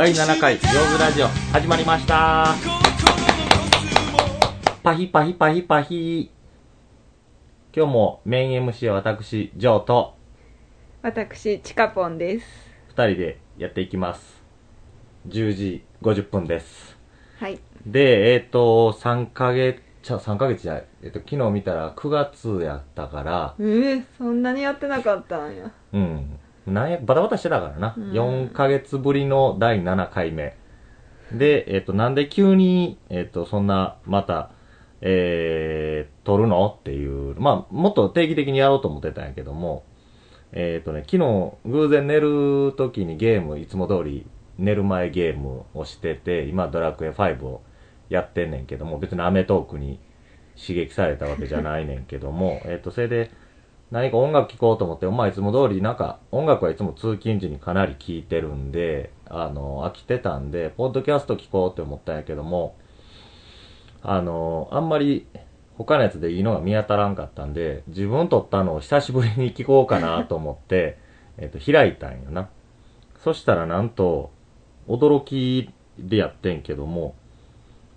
第7回、上手ラジオ、始まりましたパヒパヒパヒパヒ。今日もメイン MC は私、ジョーと私チカポンです二人でやっていきます。10時50分です。はいで、えっ、と、3ヶ月、ちゃ、3ヶ月じゃない。えっ、と、昨日見たら9月やったから、えー、そんなにやってなかったんやうん。なんや、バタバタしてたからな。うん4ヶ月ぶりの第7回目。で、えっ、と、なんで急に、えっ、と、そんな、また、えー、撮るのっていう、まあ、もっと定期的にやろうと思ってたんやけども、えっ、とね、昨日、偶然寝る時にゲーム、いつも通り、寝る前ゲームをしてて、今、ドラクエ5をやってんねんけども、別にアメトークに刺激されたわけじゃないねんけども、えっと、それで、何か音楽聴こうと思って、まあいつも通りなんか音楽はいつも通勤時にかなり聴いてるんで、あの、飽きてたんで、ポッドキャスト聴こうって思ったんやけども、あの、あんまり他のやつでいいのが見当たらんかったんで、自分撮ったのを久しぶりに聞こうかなと思って、えっと、開いたんよな。そしたらなんと、驚きでやってんけども、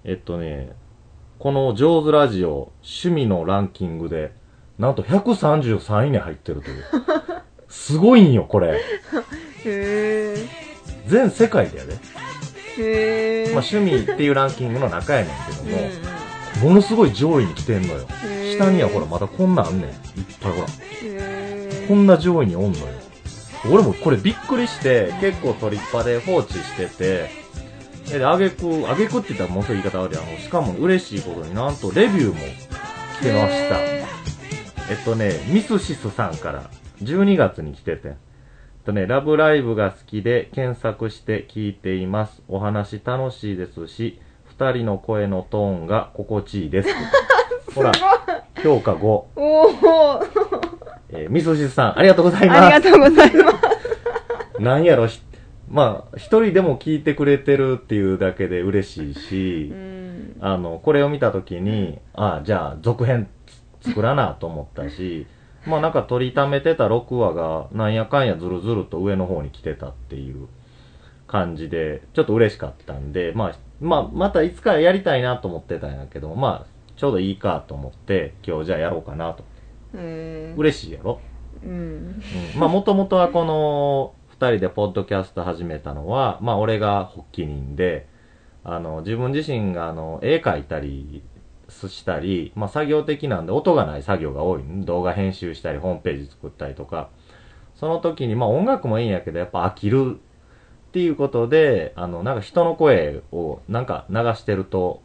えっとね、この上手ラジオ趣味のランキングで、なんと133位に入ってるという。すごいんよ、これ。へえ全世界でやで。へえまあ、趣味っていうランキングの中やねんけどうんも、ものすごい上位に来てんのよ。下にはほら、まだこんなんあんねん。いっぱいほら。へこんな上位におんのよ。俺もこれびっくりして、結構取りっぱで放置してて、で、あげく、あげくって言ったらもうすぐ言い方悪いやん。しかも嬉しいことになんとレビューも来てました。へえっとね、ミスシスさんから12月に来てて。えっとね、ラブライブが好きで検索して聞いています。お話楽しいですし、二人の声のトーンが心地いいです。ほら、評価5。おおえーミスシスさん、ありがとうございます。ありがとうございます なんやろ、ひまあ、一人でも聞いてくれてるっていうだけで嬉しいしう、んあの、これを見たときに、ああ、じゃあ、続編作らなと思ったし、まあなんか取りためてた6話が、なんやかんやずるずると上の方に来てたっていう感じで、ちょっと嬉しかったんで、まあ、まあ、またいつかやりたいなと思ってたんやけど、まあ、ちょうどいいかと思って、今日じゃあやろうかなと。へえ嬉しいやろ？うん。うん。まあ、もともとはこの二人でポッドキャスト始めたのは、まあ、俺が発起人で、あの、自分自身があの、絵描いたりしたり、まあ、作業的なんで音がない作業が多い。動画編集したり、ホームページ作ったりとか。その時に、まあ、音楽もいいんやけど、やっぱ飽きるっていうことで、あの、なんか人の声をなんか流してると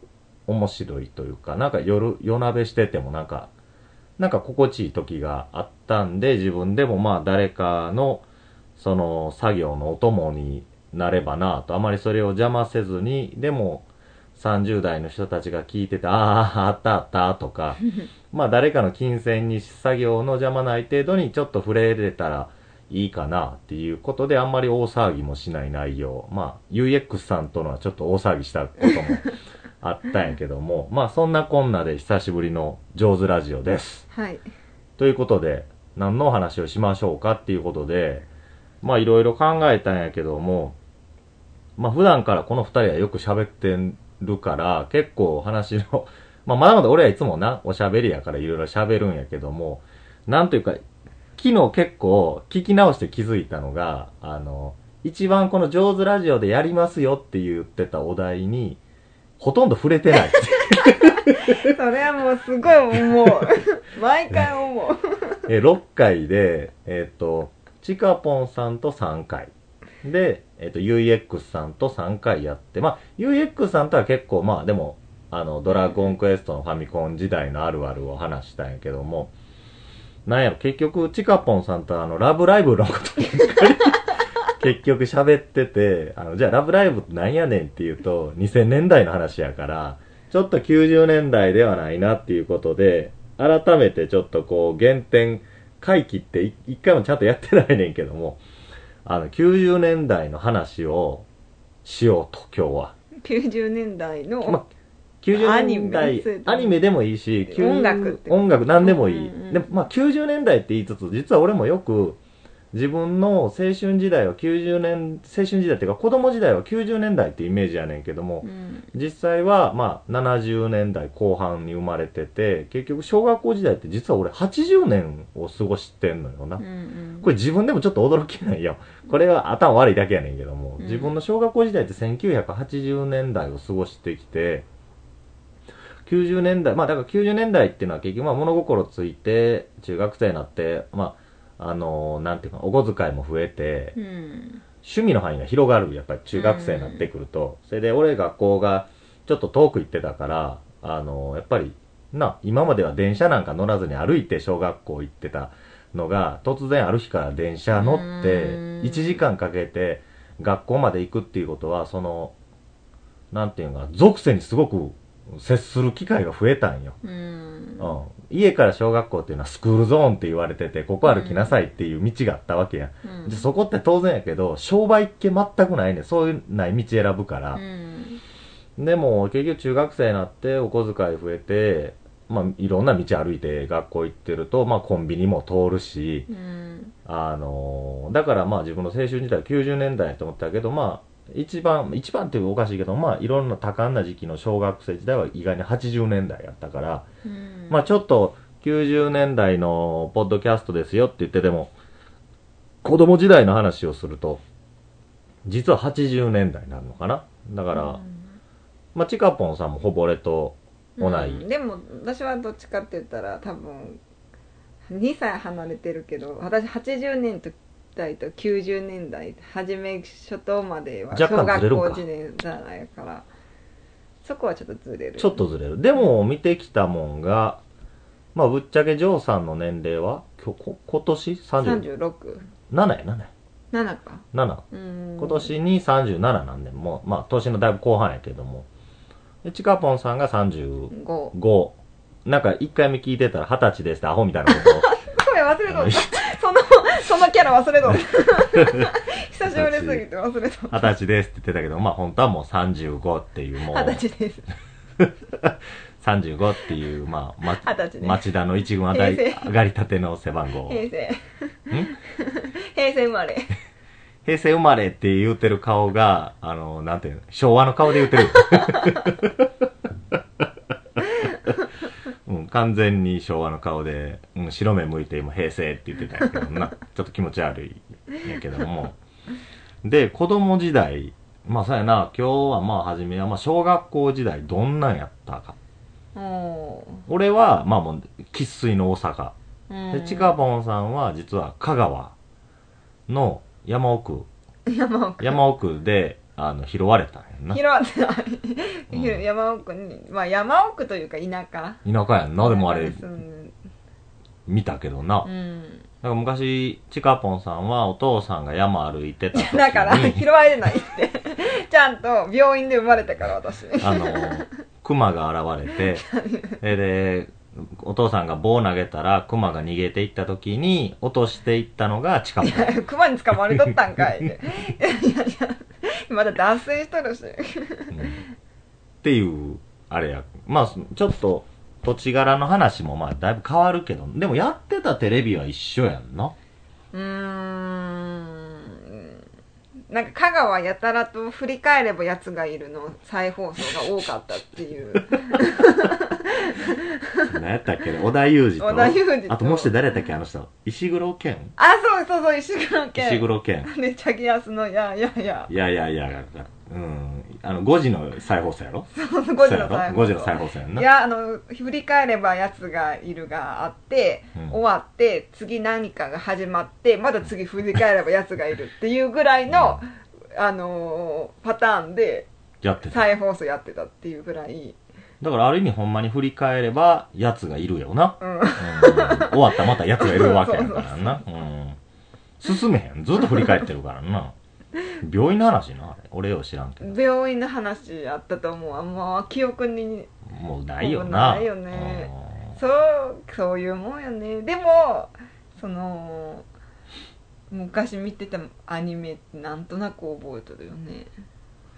面白いというか、なんか夜、夜鍋しててもなんか、なんか心地いい時があったんで、自分でもまあ誰かの、その作業のお供になればなと、あまりそれを邪魔せずに、でも30代の人たちが聞いてて、ああ、あったあったとか、まあ誰かの金銭に作業の邪魔ない程度にちょっと触れれたらいいかなっていうことで、あんまり大騒ぎもしない内容。まあ UX さんとのはちょっと大騒ぎしたこともあったんやけども、まあそんなこんなで久しぶりの上手ラジオです。はいということで、何のお話をしましょうかっていうことで、まあいろいろ考えたんやけども、まあ普段からこの二人はよく喋ってるから、結構話の、まあまだまだ俺はいつもな、おしゃべりやからいろいろ喋るんやけども、なんというか、昨日結構聞き直して気づいたのが、あの、一番この上手ラジオでやりますよって言ってたお題に、ほとんど触れてない。それはもうすごい思う 毎回思うえー6回で、えっ、と、チカポンさんと3回。で、えっ、と、UEX さんと3回やって、まあ、UX さんとは結構、まあ、でも、あの、ドラゴンクエストのファミコン時代のあるあるを話したんやけども、なんやろ、結局、チカポンさんとあの、ラブライブのことばっかり 結局喋ってて、あの、じゃあラブライブってなんやねんっていうと、2000年代の話やから、ちょっと90年代ではないなっていうことで、改めてちょっとこう、原点回帰って一回もちゃんとやってないねんけども、あの、90年代の話をしようと、今日は。90年代の、まあ、90アニメ年代アニメでもいいし、90音楽音楽何でもいい。うんうんでも、まあ、90年代って言いつつ、実は俺もよく、自分の青春時代は90年、青春時代っていうか子供時代は90年代ってイメージやねんけども、うん実際はまあ70年代後半に生まれてて、結局小学校時代って実は俺80年を過ごしてんのよな。うんうんこれ自分でもちょっと驚きないよ。これは頭悪いだけやねんけども、うん自分の小学校時代って1980年代を過ごしてきて、90年代、まあだから90年代っていうのは結局まあ物心ついて、中学生になって、まあ、あのーなんていうか、お小遣いも増えて、うん趣味の範囲が広がる、やっぱり中学生になってくると。それで俺学校がちょっと遠く行ってたから、あのーやっぱり、な、今までは電車なんか乗らずに歩いて小学校行ってたのが、突然ある日から電車乗って、うん1時間かけて学校まで行くっていうことは、その、なんていうのかな、属性にすごく接する機会が増えたんよ。うんうん。家から小学校っていうのはスクールゾーンって言われてて、ここ歩きなさいっていう道があったわけや。うんでそこって当然やけど、商売っ気全くないねんそういうない道選ぶから。うんでも、結局中学生になってお小遣い増えて、まあ、いろんな道歩いて学校行ってると、まあ、コンビニも通るし、うんあのーだからまあ自分の青春時代は90年代やと思ったけど、まあ、一番、一番っていうおかしいけど、まあ、いろんな多感な時期の小学生時代は意外に80年代やったから、うん。まあちょっと90年代のポッドキャストですよって言ってても、子供時代の話をすると、実は80年代になるのかな？だから、うん。まあチカポンさんもほぼ俺と同い、うん。でも私はどっちかって言ったら多分2歳離れてるけど私80年代と90年代初め初頭までは若小干ずれるんか学校時代やからそこはちょっとずれるちょっとずれる。でも見てきたもんが、まあぶっちゃけジョーさんの年齢は、今日、こ今年？30? 36 7や、7や。7か7。うん今年に37なんで、もう、まあ年のだいぶ後半やけども。で、チカポンさんが35。5なんか1回目聞いてたら20歳ですってアホみたいなことを。ごめん忘れとったそのそのキャラ忘れと 久しぶりすぎて忘れと二十歳ですって言ってたけど、まあ本当はもう35っていう、もう、二十歳です。35っていう、まあ、ま町田の一軍上がり上がりたての背番号。平成。ん？平成生まれ。平成生まれって言うてる顔が、あの、なんていうの、昭和の顔で言うてる。うん、完全に昭和の顔で、うん、白目向いて今平成って言ってたんやけどな。ちょっと気持ち悪いんやけども。で、子供時代、まあそうやな、今日はまあ初めは、まあ小学校時代どんなんやったか。お俺は、まあもう、生粋の大阪。ーで、チカポンさんは実は香川の山奥、山奥山奥で、あの、拾われたんやんな。拾わ山奥にまあ山奥というか田舎。田舎やんな、でもあれ見たけどな。だうん。から昔、チカポンさんはお父さんが山歩いてた時に、だから拾われないって。ちゃんと病院で生まれたから私。あの、熊が現れて、で、でお父さんが棒投げたら、熊が逃げていった時に、落としていったのがチカポン。熊に捕まれとったんかいいやいやいやまだ脱線しとるしうんっていう、あれや。まあ、ちょっと、土地柄の話もまあ、だいぶ変わるけど、でもやってたテレビは一緒やんな。うーんなんか香川やたらと振り返れば奴がいるの再放送が多かったっていう何やったっけね小田裕二と。織田裕二とあともう一人誰やったっけあの人。石黒健あそうそうそう石黒石家黒健。で チャギアスのいやいやいやいやいやいや、うん。あの、5時の再放送やろ5時そうやろの再 ?5 放時の再送放送やんな。いやあの振り返れば奴がいるがあって、うん終わって次何かが始まってまだ次振り返れば奴がいるっていうぐらいの、あのーパターンでやってた。再放送やってたっていうぐらい、だからある意味ほんまに振り返れば、奴がいるよな。うん、うん終わったらまた奴がいるわけやからな。うん。進めへん。ずっと振り返ってるからな。病院の話な、あれ。俺よう知らんけど。病院の話あったと思うあんま記憶にもうないよな。ないよねそうそういうもんよねでもその昔見てたアニメってなんとなく覚えてるよねあ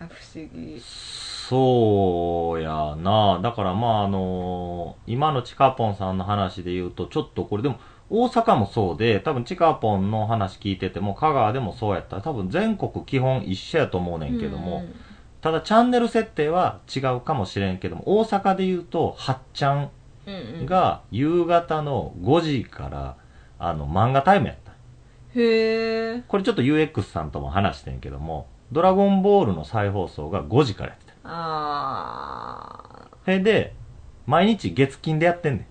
不思議。そうやな。だからまああの今のチカポンさんの話で言うと、ちょっとこれでも、大阪もそうで、多分チカポンの話聞いてても、香川でもそうやった。ら、多分全国基本一緒やと思うねんけども、ただチャンネル設定は違うかもしれんけども、大阪で言うと、はっちゃんうんうん、が夕方の5時から、あの、漫画タイムやった。へえこれちょっと UX さんとも話してんけども、ドラゴンボールの再放送が5時からやってた。あそれで、毎日月金でやってんね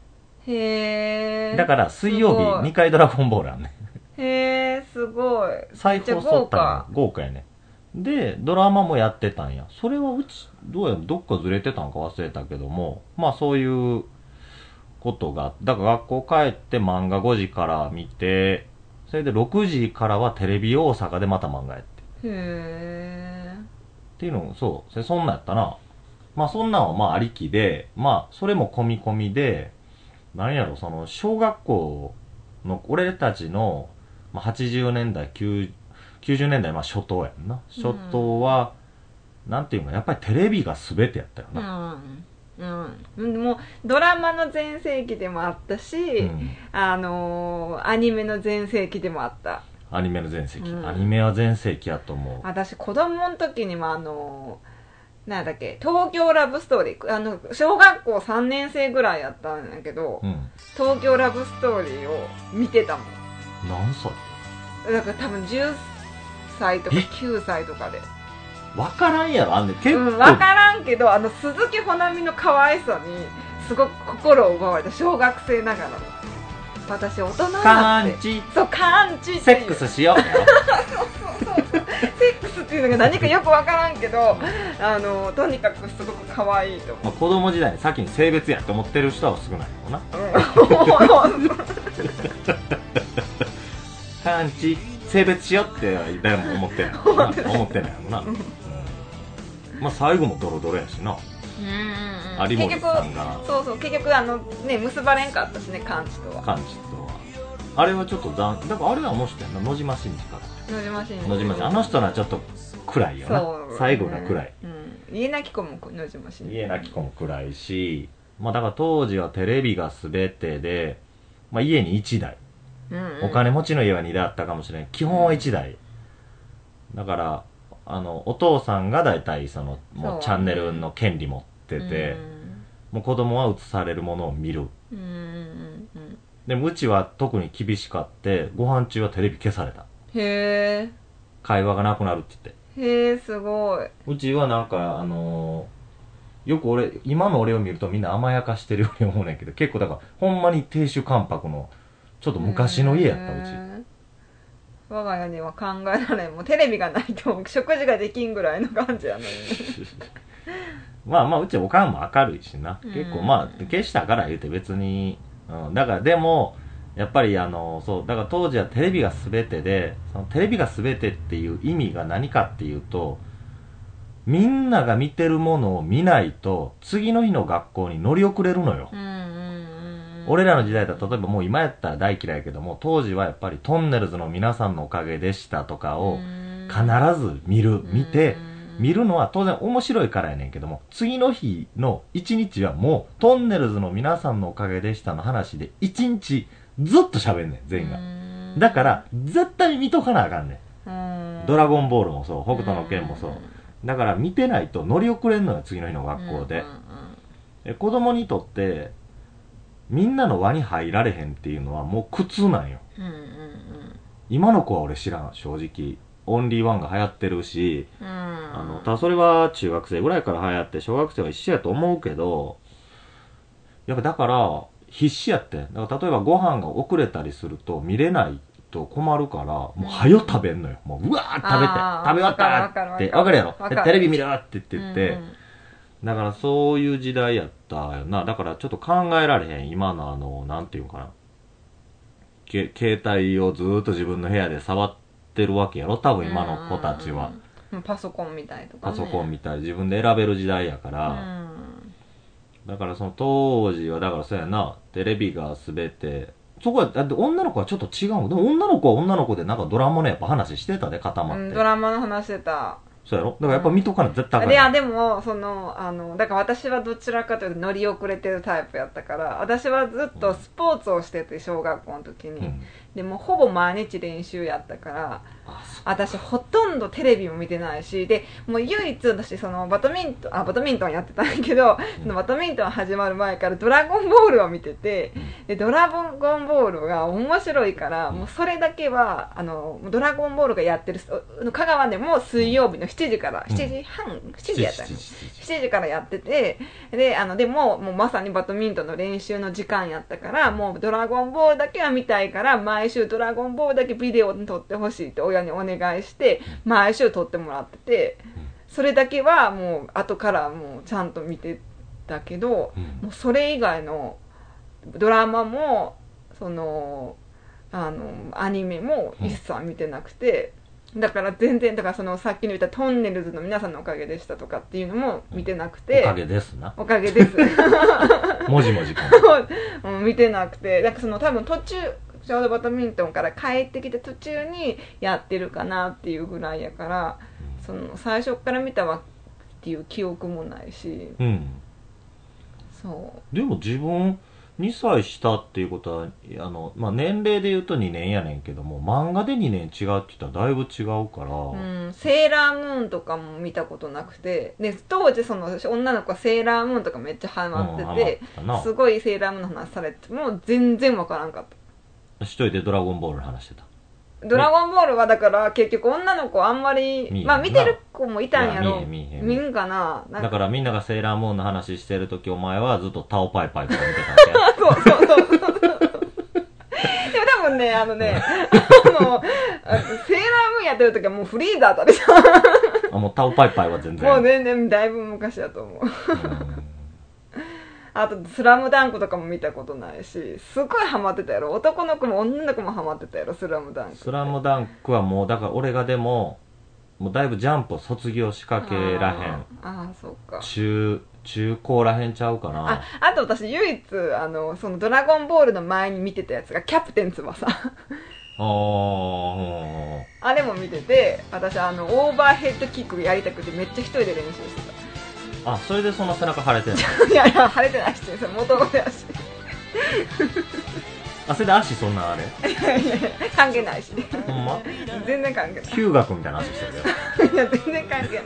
ーへえん。だから水曜日2回ドラゴンボールあんねん。へえすごい再放送ったら豪華やね。で、ドラマもやってたんや。それはうち、どうや、どっかずれてたんか忘れたけども、まあそういうことが、だから学校帰って漫画5時から見て、それで6時からはテレビ大阪でまた漫画やって。へえっていうのも、そう、そんなんやったな。まあそんなんはまあありきで、まあそれも込み込みで、なんやろ、その小学校の、俺たちの、まあ、80年代、9 90年代、まあ初頭やんな。初頭は、なんていうか、やっぱりテレビが全てやったような。ん。うん。もうドラマの全盛期でもあったし、うん。あのーアニメの全盛期でもあったアニメの全盛期、うん。アニメは全盛期やと思う。私子供の時にもあのーなんだっけ東京ラブストーリー。あの小学校3年生ぐらいやったんだけど、うん。東京ラブストーリーを見てたもん。何歳？だから多分10歳とかえ？9歳とかで。わからんやろ、あんね結構。うん、分からんけどあの鈴木保奈美の可愛さにすごく心を奪われた小学生ながらの私大人になってカンチ、そうカンチってセックスしよ う。セックスっていうのが何かよく分からんけどあのとにかくすごく可愛いと思まあ、子供時代に先に性別やって思ってる人は少ないもんな。う、うんカンチ、性別しようって誰も思ってないもんな。思ってないもんな。うんまあ最後もドロドロやしな。有森結局さんがそうそう結局あのね結ばれんかったしねカンチとはカンチとは。あれはちょっと残、だからあれはあの人やな、野島真司か。野島真司野島真司。あの人はちょっと暗いよな。最後が暗い。うん、家なき子も野島真司家なき子も暗いし、まあだから当時はテレビが全てで、まあ家に1台。うんうんお金持ちの家は2台あったかもしれん。基本は1台。だから、あの、お父さんが大体その、もうチャンネルの権利持ってて、もう子供は映されるものを見る。うん。うん。うん。うん。でもうちは特に厳しかって、ご飯中はテレビ消された。へえ会話がなくなるって言って。へえすごい。うちはなんか、あのーよく俺、今の俺を見るとみんな甘やかしてるように思うねんけど、結構だから、ほんまに亭主関白の、ちょっと昔の家やった、うち。へー。我が家には考えられん。もうテレビがないと食事ができんぐらいの感じやのに まあまあ、うちおかんも明るいしな。うん結構まあ、消したから言うて別に、うん。だからでも、やっぱりあの、そう、だから当時はテレビが全てで、そのテレビが全てっていう意味が何かっていうと、みんなが見てるものを見ないと、次の日の学校に乗り遅れるのよ。俺らの時代だと、例えばもう今やったら大嫌いやけども、当時はやっぱりトンネルズの皆さんのおかげでしたとかを必ず見る、見て、見るのは当然面白いからやねんけども、次の日の一日はもう、トンネルズの皆さんのおかげでしたの話で、一日ずっと喋んねん、全員が。だから、絶対見とかなあかんねん。ドラゴンボールもそう、北斗の拳もそう。だから見てないと乗り遅れんのよ、次の日の学校で。え子供にとって、みんなの輪に入られへんっていうのはもう苦痛なんよ。今の子は俺知らん、正直。オンリーワンが流行ってるし、うんあの、ただそれは中学生ぐらいから流行って、小学生は一緒やと思うけど、やっぱだから、必死やって。だから例えばご飯が遅れたりすると見れないと困るから、もうはよ食べんのよ。もう、うわー食べて食べ終わったって、わかるやろテレビ見るって言ってて、うんうんだからそういう時代やったよな。だからちょっと考えられへん。今のあの、なんていうのかな。け携帯をずーっと自分の部屋で触ってるわけやろ？多分今の子たちは。うん。パソコンみたいとか、ね、パソコン見たり自分で選べる時代やから。だからその当時は、だからそうやな、テレビが全て、そこは、だって女の子はちょっと違うの。でも女の子は女の子でなんかドラマのやっぱ話してたで、固うん、まって。ドラマの話してた。そうやろ？だからやっぱ見とかな絶対あかんいやでもそのあのだから私はどちらかというと乗り遅れてるタイプやったから私はずっとスポーツをしてて小学校の時に、うんでもほぼ毎日練習やったから私ほとんどテレビも見てないしでもう唯一私そのバドミントンあバドミントンやってたんやけど、うん。そのバドミントン始まる前から「ドラゴンボール」を見ててうん。でドラゴンボールが面白いから、うん。もうそれだけはあのドラゴンボールがやってるお香川でも水曜日の7時からうん。7時半、7時やったんや。七時7時。からやっててであのでももうまさにバドミントンの練習の時間やったからもう「ドラゴンボール」だけは見たいから毎週「ドラゴンボール」だけビデオに撮ってほしいって親にお願いして毎週撮ってもらっててそれだけはもう後からもうちゃんと見てたけどうん。もうそれ以外のドラマもそのあのアニメも一切見てなくて。だから全然だからそのさっきの言ったトンネルズの皆さんのおかげでしたとかっていうのも見てなくておかげですな。おかげです。もじもじ 見てなくてなんかその多分途中ちょうどバドミントンから帰ってきて途中にやってるかなっていうぐらいやからその最初から見たわっていう記憶もないし。うん。そでも自分2歳下っていうことはあの、まあ、年齢で言うと2年やねんけども漫画で2年違うって言ったらだいぶ違うから、う、うん、セーラームーンとかも見たことなくて。で当時その女の子はセーラームーンとかめっちゃハマってうんて、ハマったすごいセーラームーンの話されてもう全然わからんかった。な一人でドラゴンボールの話してた。ドラゴンボールはだから結局女の子あんまりまあ見てる子もいたんやろ。見んかな？だか。からみんながセーラームーンの話してる時お前はずっとタオパイパイとか見てたわけ そうそうそう。でも多分ねあのねあのあセーラームーンやってる時はもうフリーザーだでしあもうタオパイパイは全然。ょもう全然だいぶ昔だと思う。うんあと「スラムダンクとかも見たことないしすごいハマってたやろ。男の子も女の子もハマってたやろ「スラムダンク。スラムダンクはもうだから俺がでももうだいぶジャンプを卒業しかけらへん。あーあーそうか。中中高らへんちゃうかあな。あと私唯一あのその「ドラゴンボール」の前に見てたやつが「キャプテン翼」あーあれも見てて私あのオーバーヘッドキックやりたくてめっちゃ一人で練習してあそれでその背中腫れてんの？た いやいや晴れてないしそれ元々やしあそれで足そんなんあれ？いやいや関係ないしほんま？全然関係ヒューガ君みたいな足してるけどないいや全然関係ない。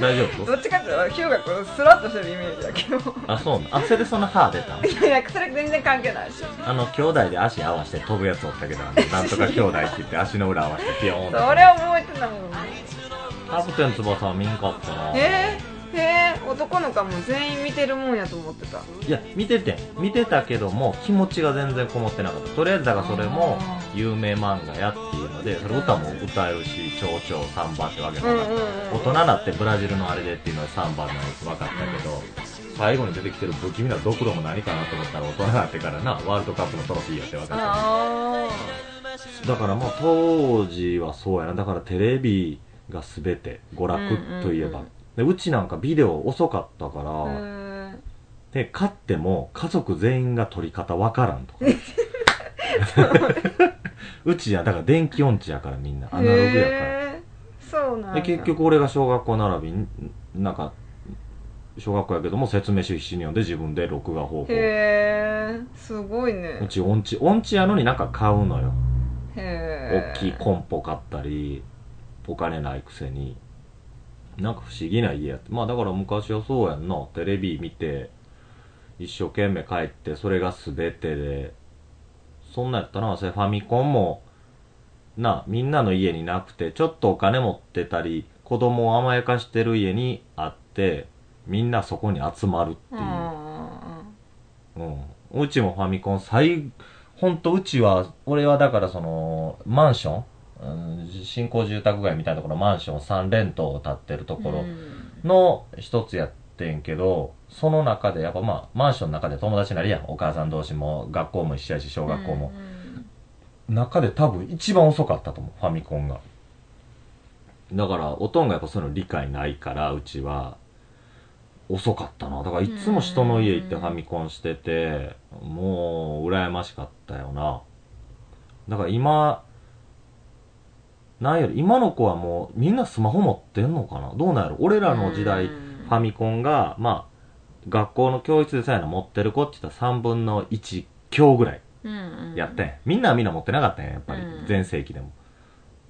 大丈夫？どっちかっていうとヒューガ君スラッとしてるイメージだけど。あそうなあそれでその歯出たの？いやいやそれ全然関係ないし。あの兄弟で足合わせて飛ぶやつおったけど なんとか兄弟って言って足の裏合わせてピヨーンってそれ覚えてないもん。キャプテン翼は見んかったな。えー、えー、男の子はもう全員見てるもんやと思ってた。いや見ててん見てたけども気持ちが全然こもってなかった。とりあえずだからそれもあ有名漫画やっていうのでそれ歌も歌えるし蝶々サンバってわけもなくうんうんうん。大人になってブラジルのあれでっていうのはサンバのやつ分かったけど最後に出てきてる不気味なドクロも何かなと思ったら大人になってからなワールドカップのトロフィーやって分かったあだからまあ当時はそうやな。だからテレビが全て娯楽といえば、うんうんうんでうちなんかビデオ遅かったから、で買っても家族全員が撮り方わからんとか。うちやだから電気音痴やからみんなアナログやから。へーそうなんや。で結局俺が小学校並びになんか小学校やけども説明書必死に読んで自分で録画方法。へえすごいうねち音痴音痴やのになんか買うのよ。へえ大きいコンポ買ったりお金ないくせになんか不思議な家やって。まあだから昔はそうやんな。テレビ見て一生懸命帰ってそれが全てで。そんなんやったな。それファミコンもなみんなの家になくてちょっとお金持ってたり子供を甘やかしてる家にあってみんなそこに集まるっていう、うん、うちもファミコン最ほんとうちは俺はだからそのマンション、うん、新興住宅街みたいなところマンション3連棟建ってるところの一つやってんけどその中でやっぱまあマンションの中で友達になるやんお母さん同士も学校も一緒やし小学校も、中で多分一番遅かったと思うファミコンが。だからおとんがやっぱそういうの理解ないからうちは。遅かったな。だからいつも人の家行ってファミコンしててもう羨ましかったよな。だから今なんやろ、今の子はもうみんなスマホ持ってんのかな？どうなんやろ？俺らの時代、うん。ファミコンが、まあ、学校の教室でさやな持ってる子って言ったら3分の1強ぐらいやってん。みんなはみんな持ってなかったんや、やっぱりうん。全盛期でも。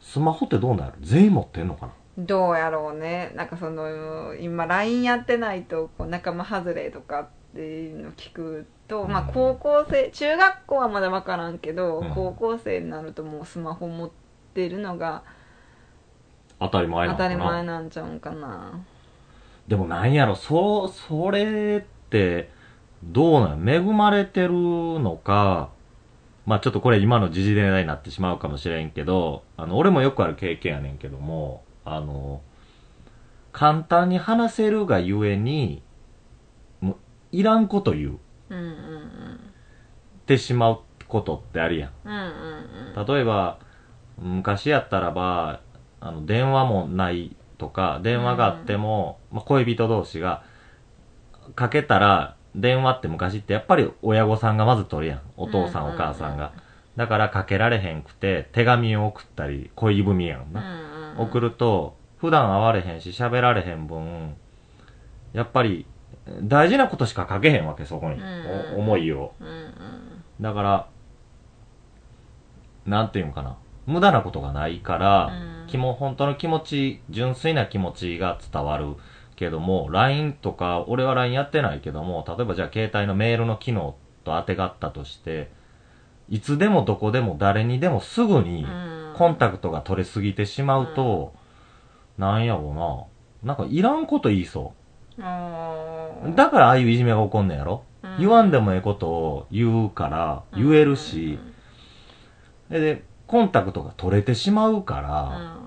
スマホってどうなんやろ？全員持ってんのかな？どうやろうね。なんかその今 LINE やってないとこう仲間外れとかっていうの聞くと、まあうん高校生中学校はまだ分からんけど、うん。高校生になるともうスマホ持ってるのが当たり前な当たのかな。り前なんちゃうんかな。でもなんやろ、そう、それって、どうなん？恵まれてるのか、まあちょっとこれ今の時事ネタになってしまうかもしれんけど、あの、俺もよくある経験やねんけども、あの、簡単に話せるがゆえに、もう、いらんこと言う。うんうんてしまうことってあるやん。うん。うんうんうん。例えば、昔やったらば、あの、電話もないとか、電話があっても、まあ、恋人同士が、かけたら、電話って昔ってやっぱり親御さんがまず取るやん。お父さん、うんお母さんが。だからかけられへんくて、手紙を送ったり、恋文やんうんな。うん送ると、普段会われへんし、喋られへん分、やっぱり、大事なことしか書けへんわけ、そこに。思いを。だから、なんていうんかな。無駄なことがないから、うん。気も、本当の気持ち、純粋な気持ちが伝わるけども、LINE とか、俺は LINE やってないけども、例えばじゃあ携帯のメールの機能と当てがったとして、いつでもどこでも誰にでもすぐにうん。コンタクトが取れすぎてしまうと、なんやろうな。なんかいらんこと言いそあう。だからああいういじめが起こんねんやろ、うん。言わんでもええことを言うから、言えるし、でで、コンタクトが取れてしまうから、ん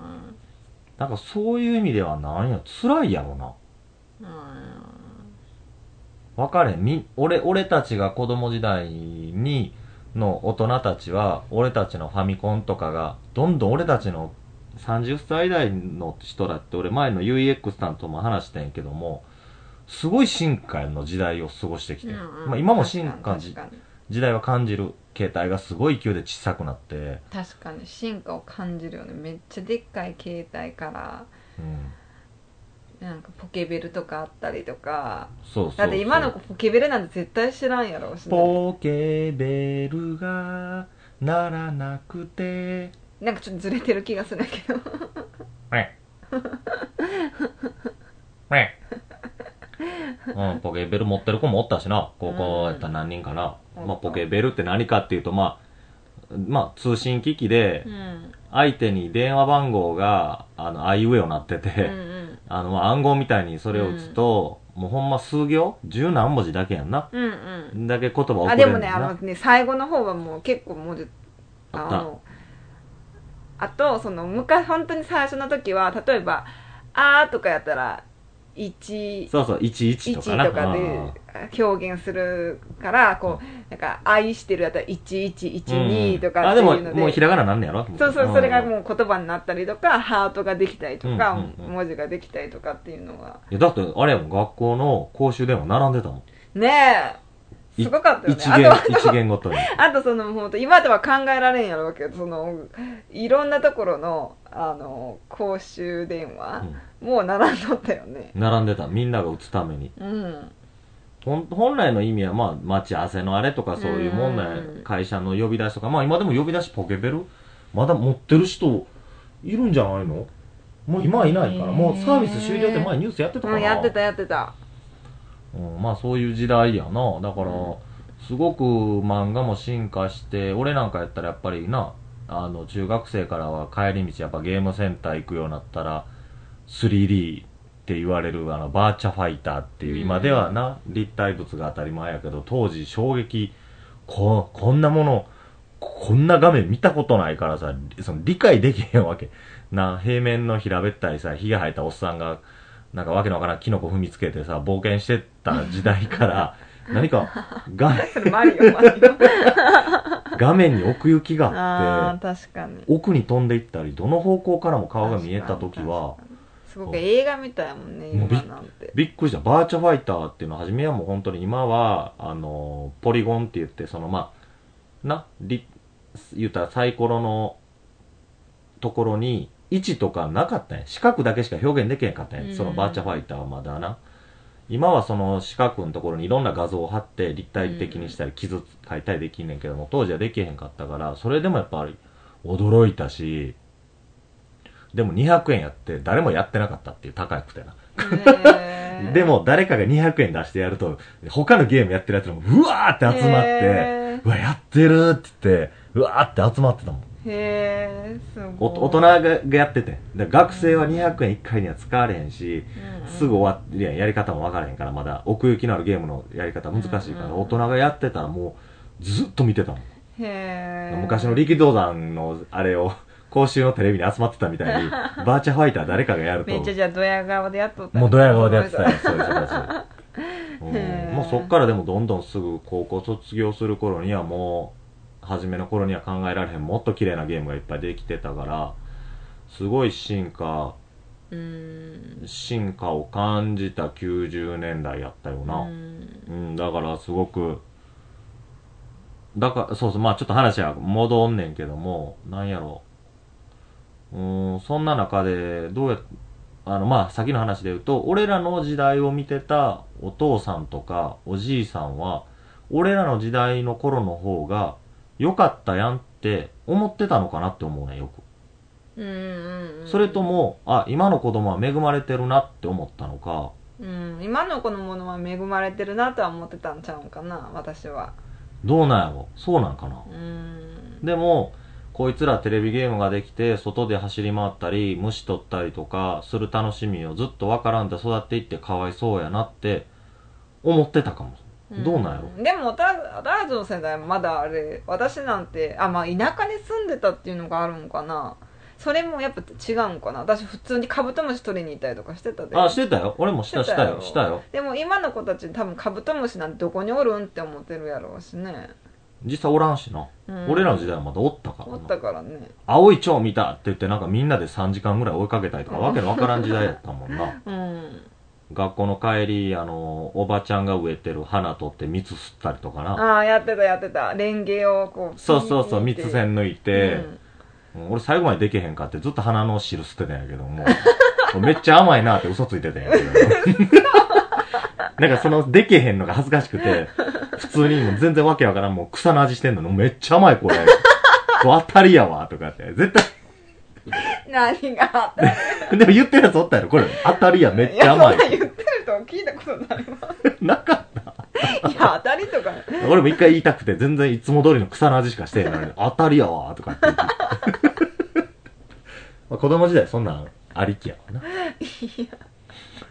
なんかそういう意味ではなんや、辛いやろな。うん。わかれん。み、俺、俺たちが子供時代に、の大人たちは、俺たちのファミコンとかが、どんどん俺たちの30歳代の人だって、俺前の UEX さんとも話してんけども、すごい進化の時代を過ごしてきて、まあ今も進化じ時代は感じる。携帯がすごい勢いで小さくなって、確かに進化を感じるよねめっちゃでっかい携帯からうん。なんかポケベルとかあったりとかそうそうそう。だって今の子ポケベルなんて絶対知らんやろしねポケベルが鳴らなくて、なんかちょっとずれてる気がするけどはい。はい。うん、ポケベル持ってる子もおったしな。高校やったら何人かな。うんまあ、ポケベルって何かっていうと、まあ、まあ、通信機器でう、ん相手に電話番号が、あの、あいうえをなってて、うんうん あの、まあ暗号みたいにそれを打つと、もうほんま数行？十何文字だけやんな。うんうんだけ言葉送あれるんだでもねあのね最後の方はもう結構文字あったあのあとその昔本当に最初の時は例えば「あ」とかやったら1そうそう、11とかな。1とかうん。で表現するからこうなんか「愛してる」やったら1112とかあ、でも、っていうので。もうひらがななんねやろ？そうそうそれがう。もう言葉になったりとかハートができたりとか、うんうんうん。文字ができたりとかっていうのは。いや、だって、あれやもん、学校の公衆電話並んでたもん。ねえ。いすごかったよね。一元あとは、一元ごとに。あとその本当今では考えられんやろうけどそのいろんなところのあの公衆電話、もう並んどったよね。並んでた。みんなが打つために。うん。本来の意味は、まあ、待ち合わせのあれとか、そういうもんなうん。会社の呼び出しとか、まあ、今でも呼び出しポケベル、まだ持ってる人、いるんじゃないの？もう今はいないから。もうサービス終了って前ニュースやってたかな。うんやってたやってた。うん、まあそういう時代やな。だから、すごく漫画も進化して、俺なんかやったらやっぱりな、あの、中学生からは帰り道やっぱゲームセンター行くようになったら、3D って言われるあの、バーチャファイターっていう、うん。今ではな、立体物が当たり前やけど、当時衝撃、こ、こんなもの、こんな画面見たことないからさ、その理解できへんわけ。な、平面の平べったいさ、火が生えたおっさんが、なんかわけのわからんキノコ踏みつけてさ、冒険してた時代から、何か画それマリオマリオ画面に奥行きがああって、ー確かに。奥に飛んでいったり、どの方向からも顔が見えた時は、すごく映画みたいやもんねもうび今なんてびっくりした。バーチャファイターっていうのは、初めはもう本当に今は、あの、ポリゴンって言って、そのまあ、な、り、言ったらサイコロのところに位置とかなかったんや。四角だけしか表現できへんかったんや。そのバーチャファイターはまだな。今はその四角のところにいろんな画像を貼って立体的にしたり傷描いたりできんねんけども、当時はできへんかったから、それでもやっぱり驚いたし、でも200円やって誰もやってなかったっていう高くてな。へー でも誰かが200円出してやると、他のゲームやってるやつらもうわーって集まってへ、うわ、やってるって言って、うわーって集まってたもん。へえすごいお大人ががやってて。学生は200円1回には使われへんし、うんうんすぐ終わって、いややり方も分からへんから、まだ奥行きのあるゲームのやり方難しいから、うんうん大人がやってたらもうずっと見てたもん。へえ昔の力道山のあれを、公衆のテレビに集まってたみたいに、バーチャファイター誰かがやると、めっちゃじゃあドヤ顔でやっとったもうドヤ顔でやってたよ、そういう人たち。うんへーもうそっからでもどんどんすぐ高校卒業する頃にはもう、初めの頃には考えられへん、もっと綺麗なゲームがいっぱいできてたから、すごい進化、うーん進化を感じた90年代やったよな。うんうん、だからすごく、だから、そうそう、まあちょっと話は戻んねんけども、なんやろう。うん、そんな中で、どうやあの、まあ先の話で言うと、俺らの時代を見てたお父さんとかおじいさんは、俺らの時代の頃の方が良かったやんって思ってたのかなって思うねん、よく。うんうんうんそれとも、あ、今の子供は恵まれてるなって思ったのか、うん今の子のものは恵まれてるなとは思ってたんちゃうんかな私は。どうなんやろ。そうなんかな。うん。でも、こいつらテレビゲームができて、外で走り回ったり、虫取ったりとかする楽しみをずっとわからんで育っていってかわいそうやなって思ってたかも。どうなんやろ？でも私私の世代まだあれ私なんてあまあ田舎に住んでたっていうのがあるんかなそれもやっぱ違うんかな私普通にカブトムシ取りに行ったりとかしてたであ、してたよ。俺もしたしたよ。したよ。でも今の子たち多分カブトムシなんてどこにおるんって思ってるやろうしね実際おらんしな。うん俺らの時代はまだおったからおっな。たからね青い蝶見たって言ってなんかみんなで3時間ぐらい追いかけたりとか、わけのわからん時代やったもんな。うん学校の帰り、あの、おばちゃんが植えてる花取って蜜吸ったりとかな。ああやってたやってたレンゲをこうそうそうそう、蜜栓抜いて、うんうん俺最後までできへんかってずっと鼻の汁吸ってたんやけども、めっちゃ甘いなって嘘ついてたんやけど。なんかその、できへんのが恥ずかしくて、普通にもう全然わけわからん、もう草の味してんの、めっちゃ甘いこれ。これ当たりやわ、とかって。絶何が でも言ってるやつおったやろ、これ当たりや、めっいやちゃ甘い。そんなん言ってる人は聞いたことないわ なかった。いや当たりとか俺も一回言いたくて、全然いつも通りの草の味しかしてへんのに、当たりやわ、とかって言って。まあ子供時代そんなんありきやわな。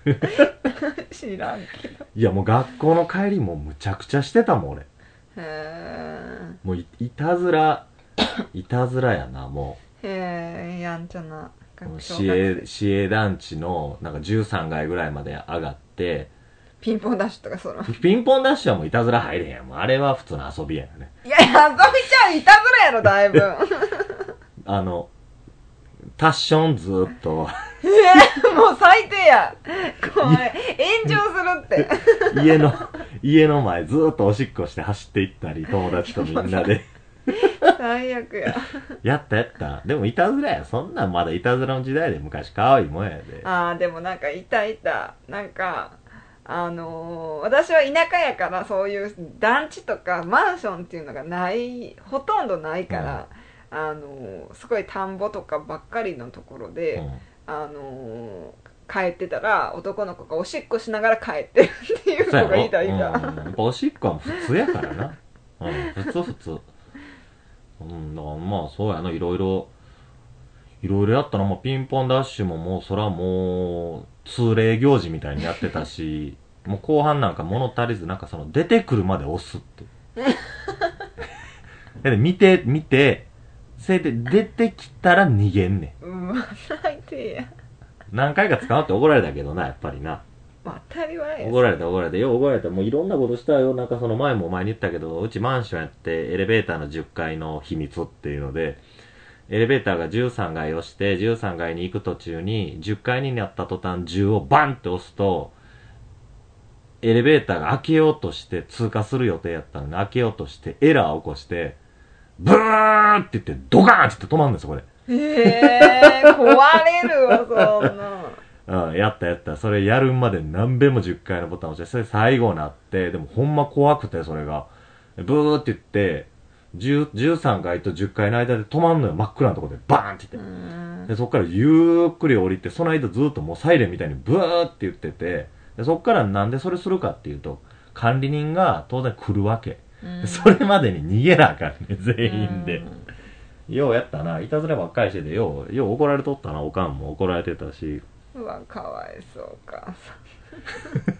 知らんけど。いやもう学校の帰りもむちゃくちゃしてたもん俺。へえもういいたずら、いたずらやな、もへえやんちゃなう。学市営、市営団地のなんか13階ぐらいまで上がって、ピンポンダッシュとかその。ピンポンダッシュはもういたずら入れへんあれは普通の遊びやよね。いやいや遊びちゃういたずらやろだいぶ。あの、タッションずーっと、えーもう最低やこれ炎上するって家の、家の前ずーっとおしっこして走っていったり、友達とみんなで。最悪ややったやった。でもいたずらや。そんなんまだいたずらの時代で昔可愛いもんやで。ああでもなんかいたいたなんかあのー私は田舎やからそういう団地とかマンションっていうのがないほとんどないから、あのーすごい田んぼとかばっかりのところで、うんあのー帰ってたら男の子がおしっこしながら帰ってるっていう子がいたいた、うんやっぱおしっこは普通やからな。うん、普通普通。うん、だからまあそうやな、いろいろ、いろいろやったな。もうピンポンダッシュももうそらもう、通例行事みたいにやってたし、もう後半なんか物足りず、なんかその出てくるまで押すって。で見て、見て、それで出てきたら逃げんねうんまあ最低やん。何回か捕まって怒られたけどな、やっぱりな。まあ当たり前や怒られた怒られた。よう怒られた。もういろんなことしたよ。なんかその前も前に言ったけど、うちマンションやってエレベーターの10階の秘密っていうので、エレベーターが13階をして、13階に行く途中に、10階になった途端10をバンって押すと、エレベーターが開けようとして通過する予定やったのに、開けようとしてエラーを起こして、ブーンって言ってドカーンって言って止まるんですよ、これ。ええー、壊れるわそんな うん、やったやった。それやるまで何べも10回のボタン押して、それ最後なって、でもほんま怖くて、それが。ブーって言って、10 13回と10回の間で止まんのよ。真っ暗なとこでバーンって言うって。んで、そっからゆっくり降りて、その間ずっともうサイレンみたいにブーって言ってて、でそっからなんでそれするかっていうと、管理人が当然来るわけ。それまでに逃げなあかんね、全員で。うんようやったな。いたずらばっかりしてて、よう、よう怒られとったな。おかんも怒られてたし。うわかわいそうか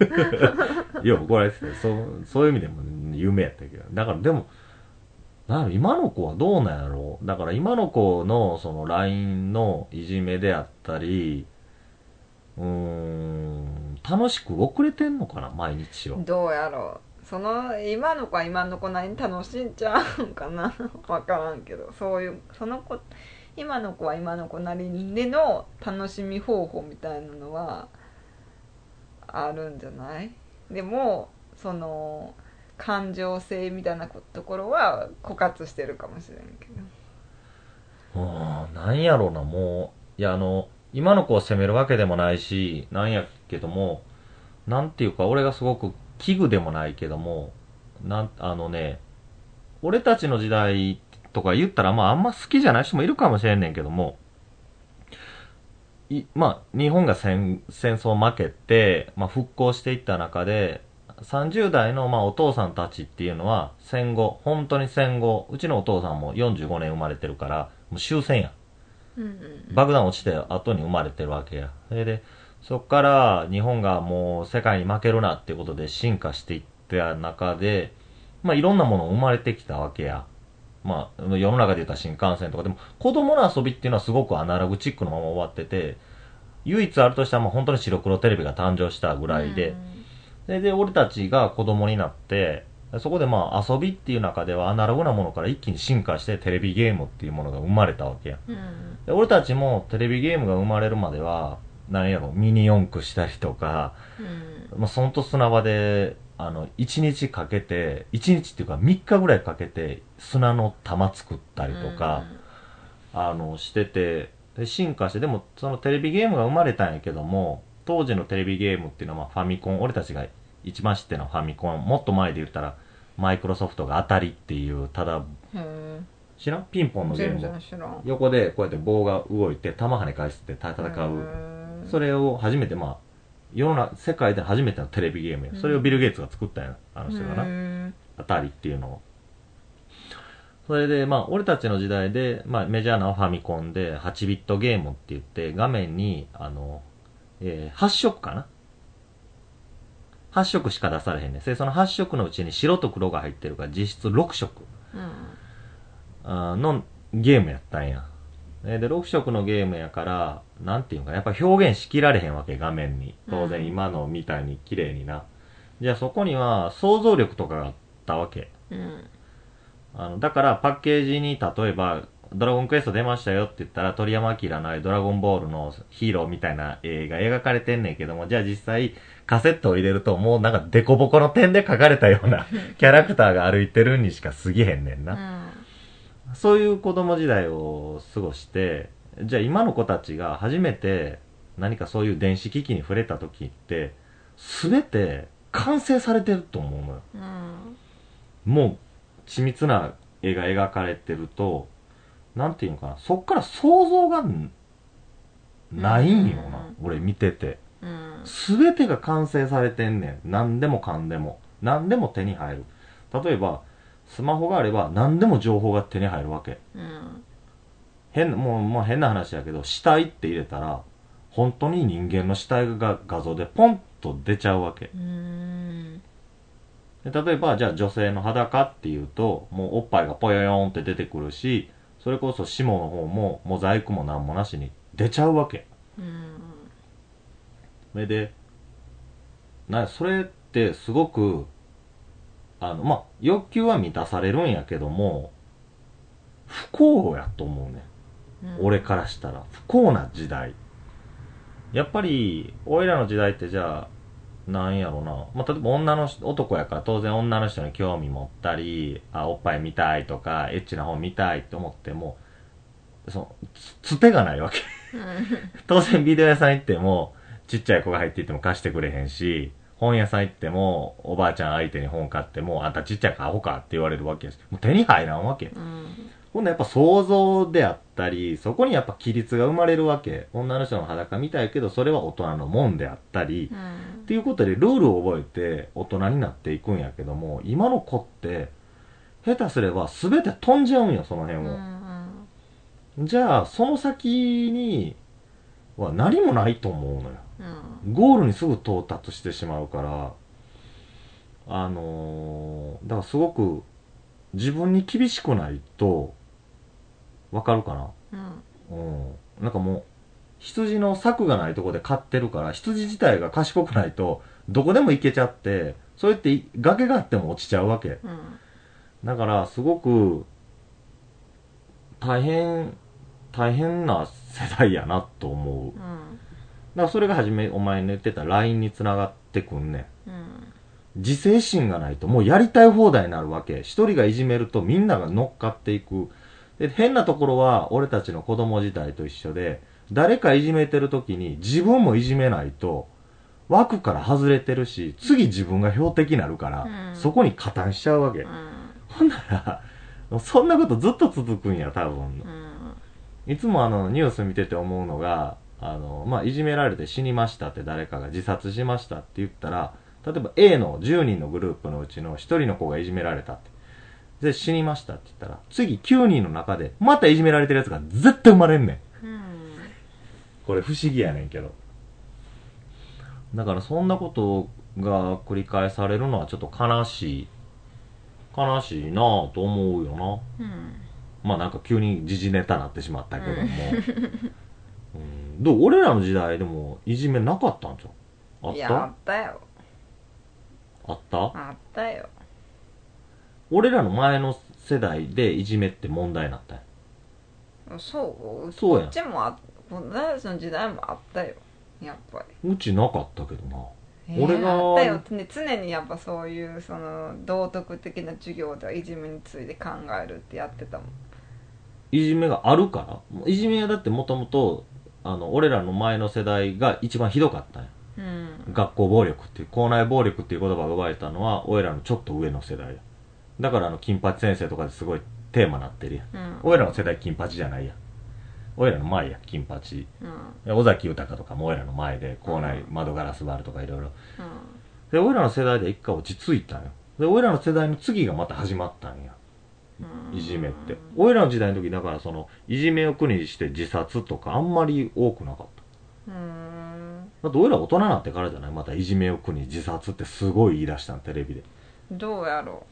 よう怒られてて、そう、そういう意味でも夢やったけど。だからでも、な今の子はどうなんやろ？だから今の子のその LINE のいじめであったり、うーん、楽しく遅れてんのかな毎日を。どうやろうその今の子は今の子なりに楽しんちゃうんかな。分からんけど。そういうその子今の子は今の子なりにでの楽しみ方法みたいなのはあるんじゃない？でもその感情性みたいなところは枯渇してるかもしれんけど。うん、なんやろうな、もう、いや、あの、今の子を責めるわけでもないし、なんやけども、なんていうか、俺がすごく危惧でもないけども、なん、あのね、俺たちの時代とか言ったら、まあ、あんま好きじゃない人もいるかもしれんねんけども、い、まあ、日本が戦戦争負けて、まあ、復興していった中で、30代の、まあ、お父さんたちっていうのは、戦後、本当に戦後、うちのお父さんも45年生まれてるから、もう終戦や。うんうん爆弾落ちて後に生まれてるわけや。それで、そっから日本がもう世界に負けるなっていうことで進化していった中で、まあいろんなもの生まれてきたわけや。まあ世の中で言ったら新幹線とかでも子供の遊びっていうのはすごくアナログチックのまま終わってて、唯一あるとしたらもう本当に白黒テレビが誕生したぐらいで、それで俺たちが子供になって、そこでまあ遊びっていう中ではアナログなものから一気に進化してテレビゲームっていうものが生まれたわけや。うんで俺たちもテレビゲームが生まれるまでは、なんやろ、ミニ四駆したりとか、うん。まあ、そんと砂場で、あの、1日かけて、1日っていうか3日ぐらいかけて砂の玉作ったりとか、あの、してて、で進化して、でもそのテレビゲームが生まれたんやけども、当時のテレビゲームっていうのはまあファミコン、俺たちが一番知ってるのはファミコン、もっと前で言ったら、マイクロソフトが当たりっていう、ただ、へ知らん？ピンポンのゲーム横でこうやって棒が動いて弾跳ね返して戦うそれを初めてまあ世の中世界で初めてのテレビゲームや。それをビル・ゲイツが作ったんやあの人がな。な当たりっていうのを。それでまあ俺たちの時代で、まあ、メジャーなファミコンで8ビットゲームって言って画面にあの、えー8色かな。8色しか出されへんねん。でその8色のうちに白と黒が入ってるから実質6色。あーのゲームやったんや。えーで、6色のゲームやから、なんていうのかな、やっぱ表現しきられへんわけ、画面に。当然うん今のみたいに綺麗にな。じゃあそこには想像力とかがあったわけ。うんあの、だからパッケージに例えば、ドラゴンクエスト出ましたよって言ったら、鳥山明のドラゴンボールのヒーローみたいな絵が描かれてんねんけども、じゃあ実際カセットを入れるともうなんかデコボコの点で描かれたような キャラクターが歩いてるにしか過ぎへんねんな。そういう子供時代を過ごして、じゃあ今の子たちが初めて何かそういう電子機器に触れた時って、すべて完成されてると思うのよ。うんもう緻密な絵が描かれてると、なんていうのかな、そっから想像がんないんよな、うん俺見てて。うんすべてが完成されてんねん。何でもかんでも。何でも手に入る。例えば、スマホがあれば何でも情報が手に入るわけ。うん変な、もう、まあ変な話やけど、死体って入れたら、本当に人間の死体が画像でポンと出ちゃうわけ。うんで例えば、じゃあ女性の裸っていうと、もうおっぱいがぽよよんって出てくるし、それこそ下の方もモザイクもなんもなしに出ちゃうわけ。うんそれで、な、それってすごく、あの、まあ、欲求は満たされるんやけども、不幸やと思うね。うん俺からしたら。不幸な時代。やっぱり、俺らの時代ってじゃあ、なんやろな。まあ、例えば女の人、男やから当然女の人に興味持ったり、あ、おっぱい見たいとか、エッチな本見たいって思っても、その、つつてがないわけ。当然ビデオ屋さん行っても、ちっちゃい子が入っていっても貸してくれへんし、本屋さん行っても、おばあちゃん相手に本買っても、あんたちっちゃいかアホかって言われるわけです。もう手に入らんわけ。うんほんでやっぱ想像であったり、そこにやっぱ規律が生まれるわけ。女の人の裸見たいけど、それは大人のもんであったり、うんっていうことでルールを覚えて大人になっていくんやけども、今の子って、下手すれば全て飛んじゃうんよ、その辺を。じゃあ、その先には何もないと思うのよ。うんゴールにすぐ到達してしまうから、あのーだからすごく自分に厳しくないと、わかるかな？うんうん。なんかもう、羊の柵がないとこで飼ってるから、羊自体が賢くないと、どこでも行けちゃって、そうやってい崖があっても落ちちゃうわけ。うんだから、すごく、大変、大変な世代やなと思う。うんだからそれが初めお前の言ってた LINE につながってくんねん。うん自制心がないともうやりたい放題になるわけ。一人がいじめるとみんなが乗っかっていく。で、変なところは俺たちの子供時代と一緒で、誰かいじめてる時に自分もいじめないと、枠から外れてるし、次自分が標的になるから、うんそこに加担しちゃうわけ。うんほんなら、そんなことずっと続くんや、多分。うんいつもあの、ニュース見てて思うのが、あの、まあ、いじめられて死にましたって誰かが自殺しましたって言ったら、例えば A の10人のグループのうちの1人の子がいじめられたって。で、死にましたって言ったら、次9人の中で、またいじめられてるやつが絶対生まれんねん。うんこれ不思議やねんけど。だからそんなことが繰り返されるのはちょっと悲しい。悲しいなぁと思うよな。うんまあなんか急に時事ネタなってしまったけども。うん、どう俺らの時代でもいじめなかったんじゃんあっいやあたったよ。あった？あったよ。俺らの前の世代でいじめって問題になったんや？そう？そうやこっちもあ私たちの時代もあったよ。やっぱり。うちなかったけどな。えー俺があったよ、ね、常にやっぱそういうその道徳的な授業ではいじめについて考えるってやってたもん。いじめがあるから？いじめはだってもともと、あの、俺らの前の世代が一番ひどかったんや。うん学校暴力っていう、校内暴力っていう言葉が奪われたのは、俺らのちょっと上の世代や。だからあの、金八先生とかですごいテーマになってるやん。うん俺らの世代金八じゃないやん。俺らの前や、金八。うん尾崎豊とかも俺らの前で、校内窓ガラス割るとかいろいろ。うで、俺らの世代で一回落ち着いたんよ。で、俺らの世代の次がまた始まったんや。んいじめって。俺らの時代の時、だからその、いじめを苦にして自殺とかあんまり多くなかった。うんだって俺ら大人になってからじゃない？またいじめを苦に自殺ってすごい言い出したん、テレビで。どうやろ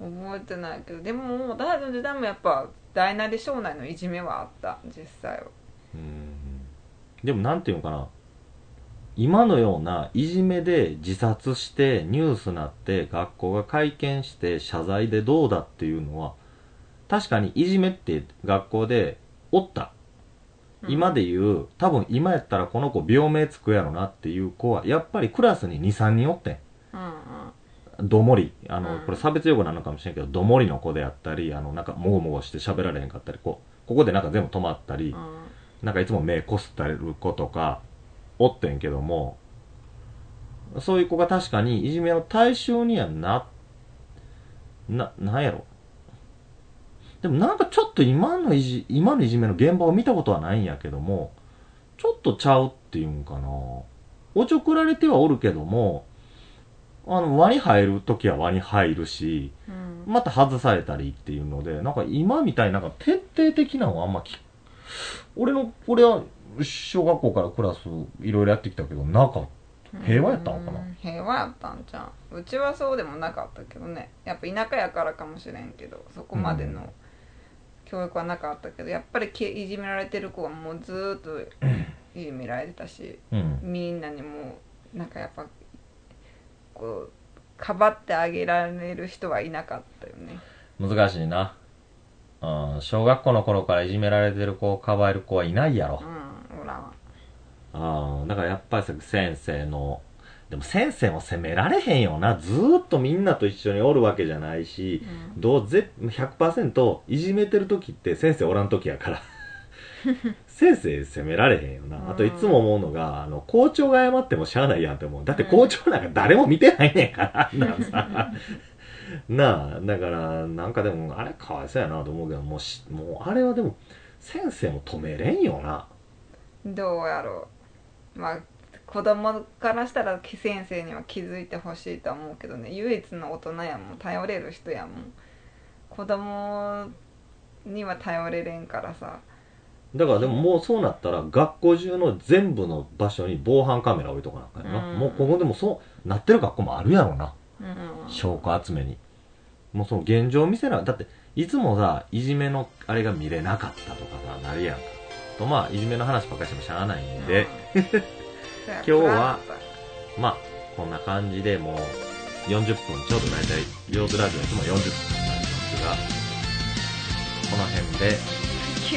う覚えてないけどでももう私たちの時代もやっぱ大なり小なりのいじめはあった実際はうん。でもなんていうのかな？今のようないじめで自殺してニュースなって学校が会見して謝罪でどうだっていうのは確かにいじめって学校でおった。今で言う、多分今やったらこの子病名つくやろなっていう子はやっぱりクラスに2、3人おってん。うんどもり、あの、うん。これ差別用語なのかもしれんけど、どもりの子であったり、あの、なんか、もごもごして喋られへんかったり、こう、ここでなんか全部止まったりなんかいつも目こすったりる子とか、おってんけども、そういう子が確かにいじめの対象にはな、な、なんやろ。でもなんかちょっと今のいじ、今のいじめの現場を見たことはないんやけども、ちょっとちゃうっていうんかな。おちょくられてはおるけども、あの、輪に入るときは輪に入るし、うんまた外されたりっていうので、なんか今みたいになんか徹底的なのはあんまき、俺の、俺は小学校からクラスいろいろやってきたけど、なかった。平和やったのかな？うん平和やったんじゃんうちはそうでもなかったけどねやっぱ田舎やからかもしれんけどそこまでうんの教育はなかったけどやっぱりけいじめられてる子はもうずーっといじめられてたしうん。みんなにもうなんかやっぱこうかばってあげられる人はいなかったよね難しいな。うん、小学校の頃からいじめられてる子をかばえる子はいないやろう。んおらんああ、だからやっぱりさ先生のでも先生も責められへんよな。ずーっとみんなと一緒におるわけじゃないし、うんどうぜ100%いじめてる時って先生おらん時やから。先生責められへんよな。あといつも思うのが、あの、校長が謝ってもしゃあないやんって思う。だって校長なんか誰も見てないねんから、なんさ。なあ、だから、なんかでも、あれかわいそうやなと思うけど、もうし、もうあれはでも、先生も止めれんよな。どうやろう。まあ子供からしたら先生には気づいてほしいとは思うけどね。唯一の大人やもん。頼れる人やもん。子供には頼れれんからさ。だからでももうそうなったら学校中の全部の場所に防犯カメラ置いとかなあかんよな、うん。もうここでもそうなってる学校もあるやろな。うん。証拠集めに。もうその現状を見せな。だっていつもさいじめのあれが見れなかったとかさなるやんかとまあいじめの話ばっかりしてもしゃあないんで、うん。今日はまあこんな感じでもう40分ちょうど大体ヨーズラジオいつも40分になりますがこの辺で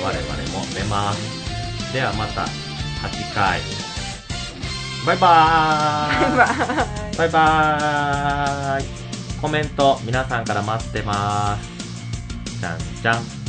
我々も寝ます。ではまた8回バイバーイ。バイバイ。バイバーイ。コメント皆さんから待ってます。じゃんじゃん